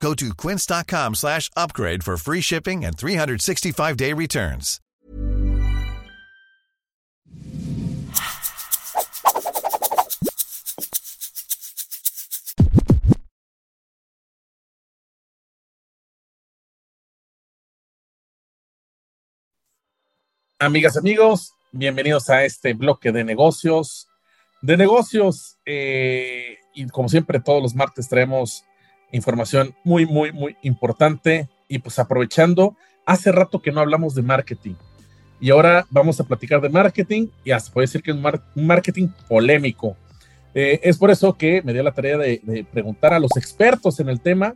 Go to quince.com slash upgrade for free shipping and 365-day returns. Amigas, amigos, bienvenidos a este bloque de negocios. De negocios, eh, y como siempre, todos los martes traemos información muy, muy, muy importante. Y pues aprovechando, hace rato que no hablamos de marketing. Y ahora vamos a platicar de marketing y hasta puede decir que es un, marketing polémico. Eh, es por eso que me dio la tarea de, preguntar a los expertos en el tema,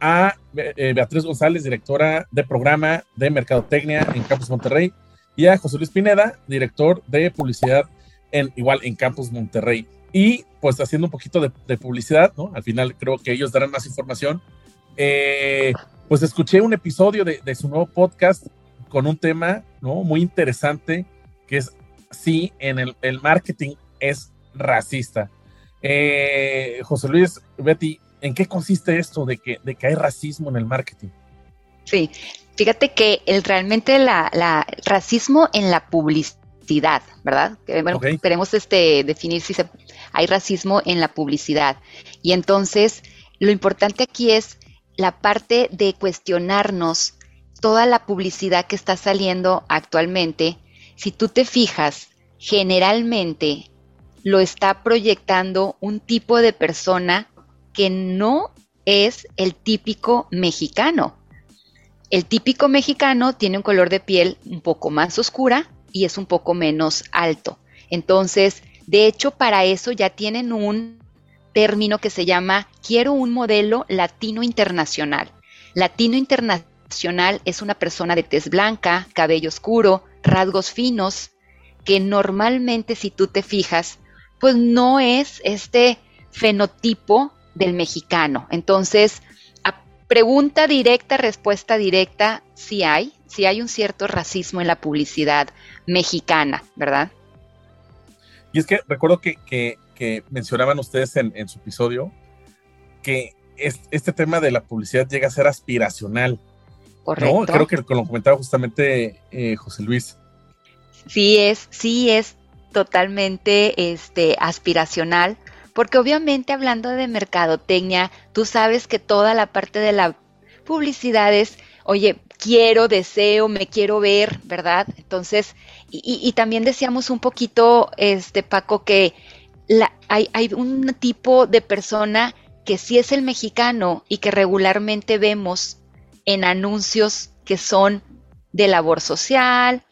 a eh, Beatriz González, directora de programa de Mercadotecnia en Campus Monterrey, y a José Luis Pineda, director de publicidad en igual en Campus Monterrey. Y pues haciendo un poquito de, publicidad, ¿no? Al final creo que ellos darán más información. Eh, pues escuché un episodio de, su nuevo podcast con un tema, ¿no? Muy interesante, que es, sí, en el, marketing es racista. Eh, José Luis, Betty, ¿en qué consiste esto de que, de que hay racismo en el marketing? Sí, Fíjate que el, realmente la, racismo en la publicidad, ¿verdad? Bueno, queremos este, definir si hay racismo en la publicidad. Y entonces, lo importante aquí es la parte de cuestionarnos toda la publicidad que está saliendo actualmente. Si tú te fijas, generalmente lo está proyectando un tipo de persona que no es el típico mexicano. El típico mexicano tiene un color de piel un poco más oscura y es un poco menos alto. Entonces, de hecho, para eso ya tienen un término que se llama quiero un modelo latino internacional. Latino internacional es una persona de tez blanca, cabello oscuro, rasgos finos, que normalmente si tú te fijas, pues no es este fenotipo del mexicano. Entonces, Pregunta directa, respuesta directa, sí hay, sí hay un cierto racismo en la publicidad mexicana, ¿verdad? Y es que recuerdo que, mencionaban ustedes en, su episodio que este tema de la publicidad llega a ser aspiracional. Correcto. ¿no? Creo que lo comentaba justamente eh, José Luis. Sí es, sí es totalmente este, aspiracional porque obviamente hablando de mercadotecnia, tú sabes que toda la parte de la publicidad es, oye, quiero, deseo, me quiero ver, ¿verdad? Entonces, y, también decíamos un poquito, este Paco, que hay, hay un tipo de persona que sí es el mexicano y que regularmente vemos en anuncios que son de labor social,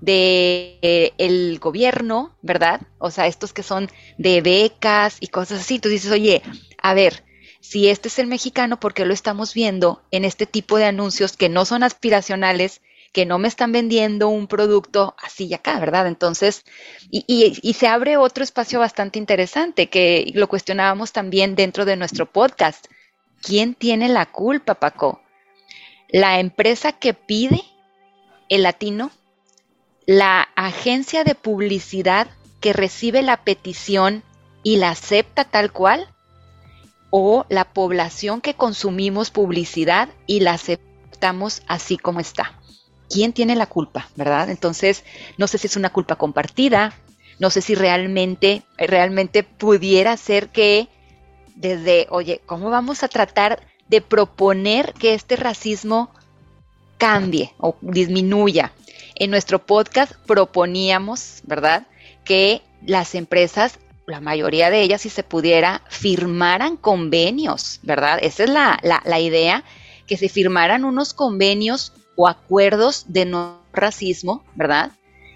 de eh, el gobierno, ¿verdad? O sea, estos que son de becas y cosas así. Tú dices, oye, a ver, si este es el mexicano, ¿por qué lo estamos viendo en este tipo de anuncios que no son aspiracionales, que no me están vendiendo un producto así y acá, ¿verdad? Entonces, y, y se abre otro espacio bastante interesante que lo cuestionábamos también dentro de nuestro podcast. ¿Quién tiene la culpa, Paco? ¿La empresa que pide el latino la agencia de publicidad que recibe la petición y la acepta tal cual, o la población que consumimos publicidad y la aceptamos así como está. ¿Quién tiene la culpa, verdad? Entonces, no sé si es una culpa compartida, no sé si realmente, realmente pudiera ser que desde, oye, ¿cómo vamos a tratar de proponer que este racismo cambie o disminuya? En nuestro podcast proponíamos, ¿verdad?, que las empresas, la mayoría de ellas, si se pudiera, firmaran convenios, ¿verdad? Esa es la, la, idea, que se firmaran unos convenios o acuerdos de no racismo, ¿verdad?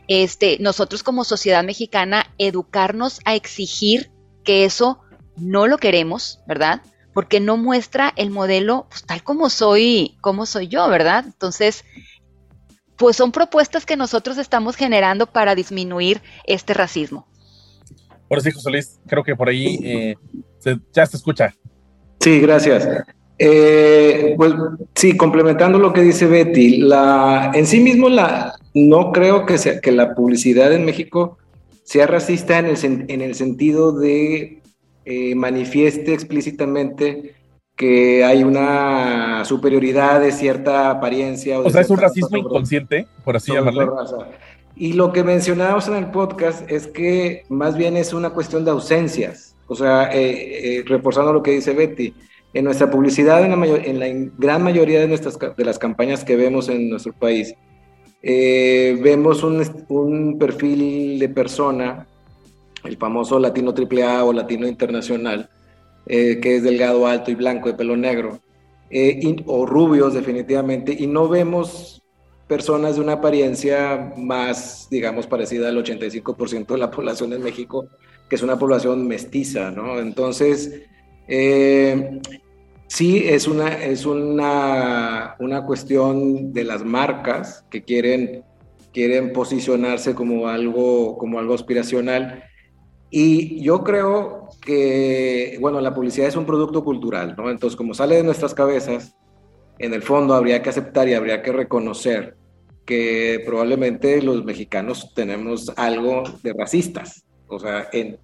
Este, nosotros como sociedad mexicana, educarnos a exigir que eso no lo queremos, ¿verdad? Porque no muestra el modelo pues, tal como soy, como soy yo, ¿verdad? Entonces, pues son propuestas que nosotros estamos generando para disminuir este racismo. Por sí, José Luis, creo que por ahí eh, ya se escucha. Sí, gracias. Eh, pues sí, complementando lo que dice Betty, la, en sí mismo la, no creo que, sea, que la publicidad en México sea racista en el, en el sentido de eh, manifieste explícitamente que hay una superioridad de cierta apariencia. O, sea, es un racismo inconsciente, por así llamarlo. Y lo que mencionábamos en el podcast es que más bien es una cuestión de ausencias. O sea, eh, eh, reforzando lo que dice Betty, en nuestra publicidad, en la, mayor, en la gran mayoría de, nuestras, de las campañas que vemos en nuestro país, eh, vemos un, un, perfil de persona, el famoso latino AAA o latino internacional, eh, que es delgado, alto y blanco, de pelo negro, eh, o rubios definitivamente, y no vemos personas de una apariencia más, digamos, parecida al 85% de la población en México, que es una población mestiza, ¿no? Entonces, eh, sí es una, es una, una cuestión de las marcas que quieren, quieren posicionarse como algo, como algo aspiracional. Y yo creo que, bueno, la publicidad es un producto cultural, ¿no? Entonces, como sale de nuestras cabezas, en el fondo habría que aceptar y habría que reconocer que probablemente los mexicanos tenemos algo de racistas. O sea, en,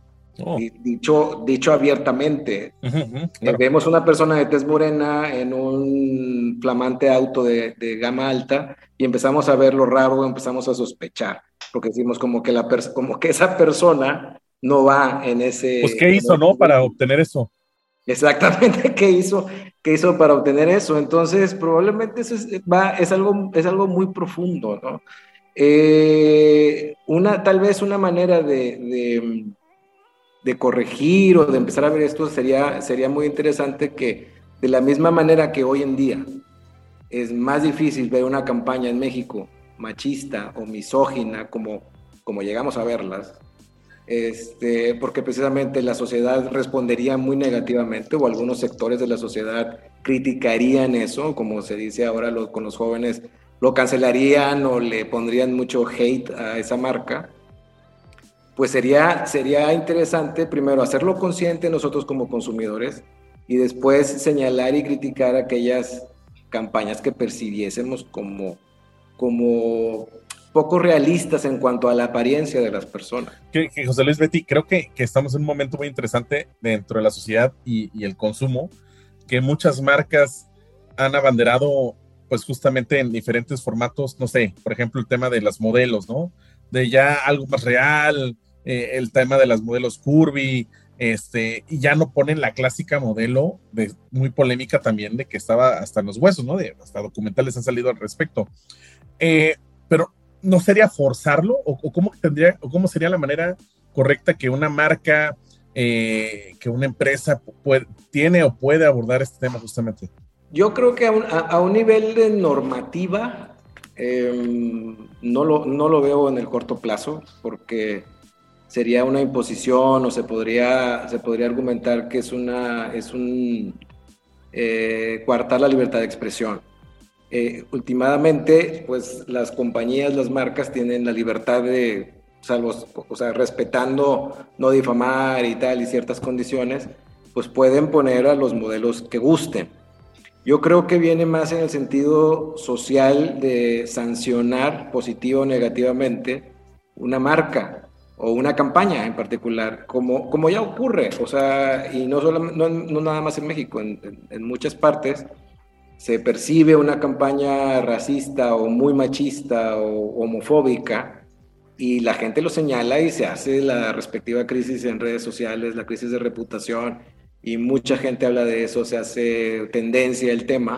oh. dicho, dicho abiertamente, eh, vemos una persona de tez morena en un flamante auto de, de, gama alta y empezamos a ver lo raro, empezamos a sospechar, porque decimos como que, la como que esa persona no va en ese... Pues ¿qué hizo, no? Para obtener eso. Exactamente, ¿qué hizo, qué hizo para obtener eso? Entonces, probablemente eso es, va, es, algo, es algo muy profundo, ¿no? Eh, una, tal vez una manera de, de, de, corregir o de empezar a ver esto sería, sería muy interesante que de la misma manera que hoy en día es más difícil ver una campaña en México machista o misógina como, como llegamos a verlas, este, porque precisamente la sociedad respondería muy negativamente o algunos sectores de la sociedad criticarían eso, como se dice ahora con los jóvenes, lo cancelarían o le pondrían mucho hate a esa marca, pues sería, sería interesante primero hacerlo consciente nosotros como consumidores y después señalar y criticar aquellas campañas que percibiésemos como, como poco realistas en cuanto a la apariencia de las personas. Que, José Luis Betty, creo que, que, estamos en un momento muy interesante dentro de la sociedad y, y, el consumo, que muchas marcas han abanderado, pues justamente en diferentes formatos, no sé, por ejemplo, el tema de las modelos, ¿no? De ya algo más real, eh, el tema de las modelos curvy, este, y ya no ponen la clásica modelo de, muy polémica también de que estaba hasta en los huesos, ¿no? Hasta documentales han salido al respecto. Eh, pero no sería forzarlo o, cómo tendría o cómo sería la manera correcta que una marca eh, que una empresa tiene o puede abordar este tema justamente yo creo que a un, nivel de normativa em, no, lo, no lo veo en el corto plazo porque sería una imposición o se podría se podría argumentar que es una es un eh, la libertad de expresión eh, últimamente, pues las compañías, las marcas tienen la libertad de, salvo, o sea, respetando no difamar y tal y ciertas condiciones, pues pueden poner a los modelos que gusten. Yo creo que viene más en el sentido social de sancionar positivo o negativamente una marca o una campaña en particular, como, como ya ocurre, o sea, y no, solo, no, no nada más en México, en, en, en muchas partes, se percibe una campaña racista o muy machista o homofóbica y la gente lo señala y se hace la respectiva crisis en redes sociales, la crisis de reputación y mucha gente habla de eso, se hace tendencia el tema.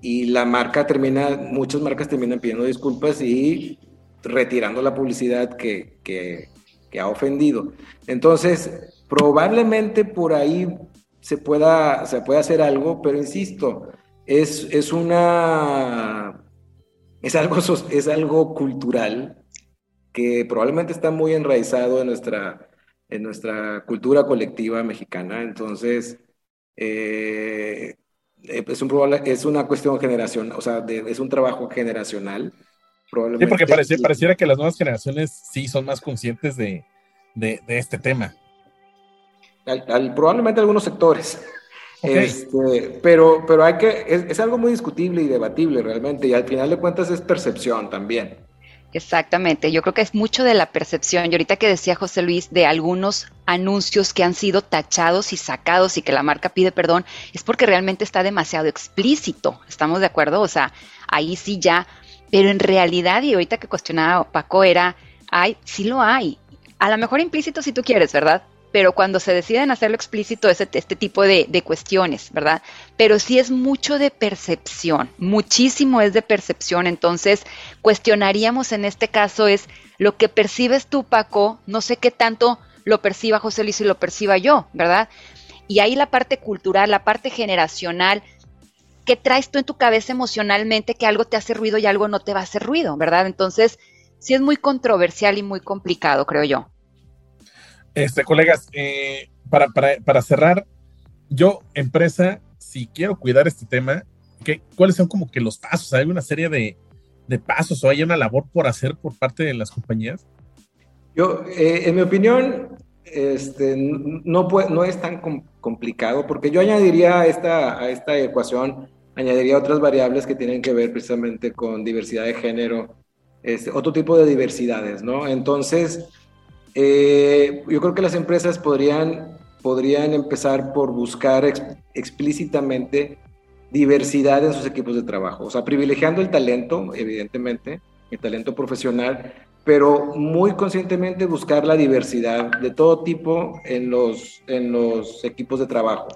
Y la marca termina, muchas marcas terminan pidiendo disculpas y retirando la publicidad que, que, que ha ofendido. Entonces, probablemente por ahí se pueda, se puede hacer algo, pero insisto, es, es una, es algo, es algo cultural que probablemente está muy enraizado en nuestra, en nuestra cultura colectiva mexicana. Entonces, eh, es, un, es una cuestión generacional, o sea, es un trabajo generacional. Probablemente. Sí, porque pareciera que las nuevas generaciones sí son más conscientes de, de, de este tema probablemente algunos sectores. Este, pero, pero hay que, es, algo muy discutible y debatible realmente, y al final de cuentas es percepción también. Exactamente, yo creo que es mucho de la percepción. Y ahorita que decía José Luis de algunos anuncios que han sido tachados y sacados y que la marca pide perdón, es porque realmente está demasiado explícito. ¿Estamos de acuerdo? O sea, ahí sí ya. Pero en realidad, y ahorita que cuestionaba Paco, era, hay, sí lo hay. A lo mejor implícito si tú quieres, ¿verdad? Pero cuando se deciden hacerlo explícito es este tipo de, cuestiones, ¿verdad? Pero sí es mucho de percepción, muchísimo es de percepción, entonces cuestionaríamos en este caso es lo que percibes tú, Paco, no sé qué tanto lo perciba José Luis y lo perciba yo, ¿verdad? Y ahí la parte cultural, la parte generacional, ¿qué traes tú en tu cabeza emocionalmente que algo te hace ruido y algo no te va a hacer ruido, ¿verdad? Entonces, sí es muy controversial y muy complicado, creo yo. Este, colegas, eh, para, para, para, cerrar, yo, empresa, si quiero cuidar este tema, ¿qué, ¿cuáles son como que los pasos? ¿Hay una serie de, de, pasos o hay una labor por hacer por parte de las compañías? Yo, eh, en mi opinión, este, no, no es tan complicado porque yo añadiría a esta, a esta ecuación, añadiría otras variables que tienen que ver precisamente con diversidad de género, este, otro tipo de diversidades, ¿no? Entonces, eh, yo creo que las empresas podrían, podrían empezar por buscar explícitamente diversidad en sus equipos de trabajo, o sea, privilegiando el talento, evidentemente, el talento profesional, pero muy conscientemente buscar la diversidad de todo tipo en los, en los equipos de trabajo.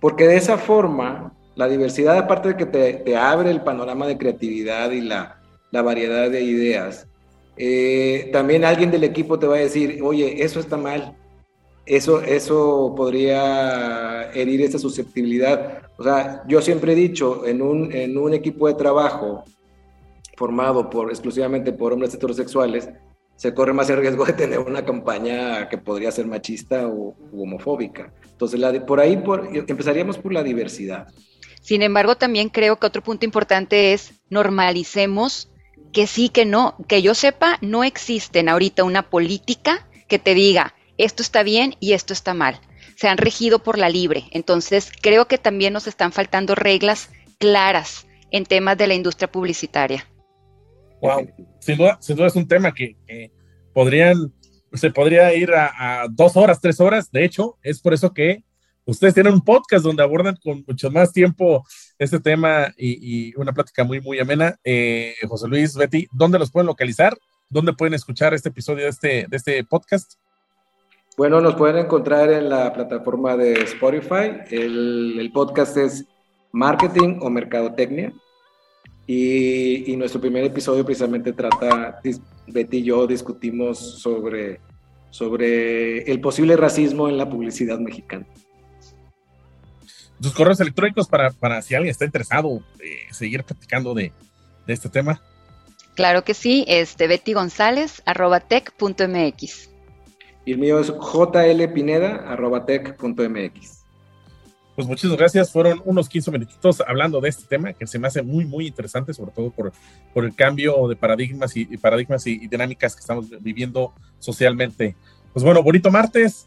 Porque de esa forma, la diversidad, aparte de que te, te abre el panorama de creatividad y la, la variedad de ideas, eh, también alguien del equipo te va a decir, oye, eso está mal, eso, eso podría herir esa susceptibilidad. O sea, yo siempre he dicho, en un, en un equipo de trabajo formado por, exclusivamente por hombres heterosexuales, se corre más el riesgo de tener una campaña que podría ser machista o homofóbica. Entonces, la por ahí por, empezaríamos por la diversidad. Sin embargo, también creo que otro punto importante es normalicemos que sí, que no, que yo sepa, no existen ahorita una política que te diga esto está bien y esto está mal. Se han regido por la libre. Entonces, creo que también nos están faltando reglas claras en temas de la industria publicitaria. Wow, sin duda, es un tema que, podrían, se podría ir a, dos horas, tres horas. De hecho, es por eso que ustedes tienen un podcast donde abordan con mucho más tiempo este tema y, una plática muy, muy amena. Eh, José Luis, Betty, ¿dónde los pueden localizar? ¿Dónde pueden escuchar este episodio de este, de este podcast? Bueno, nos pueden encontrar en la plataforma de Spotify. El, podcast es Marketing o Mercadotecnia. Y, y, nuestro primer episodio precisamente trata, Betty y yo discutimos sobre, sobre el posible racismo en la publicidad mexicana tus correos electrónicos para, para si alguien está interesado eh, seguir platicando de, este tema. Claro que sí, este Betty González, arroba tech.mx. Y el mío es jlpineda, arroba tech.mx. Pues muchas gracias, fueron unos 15 minutitos hablando de este tema que se me hace muy, muy interesante, sobre todo por, por el cambio de paradigmas y, paradigmas y dinámicas que estamos viviendo socialmente. Pues bueno, bonito martes.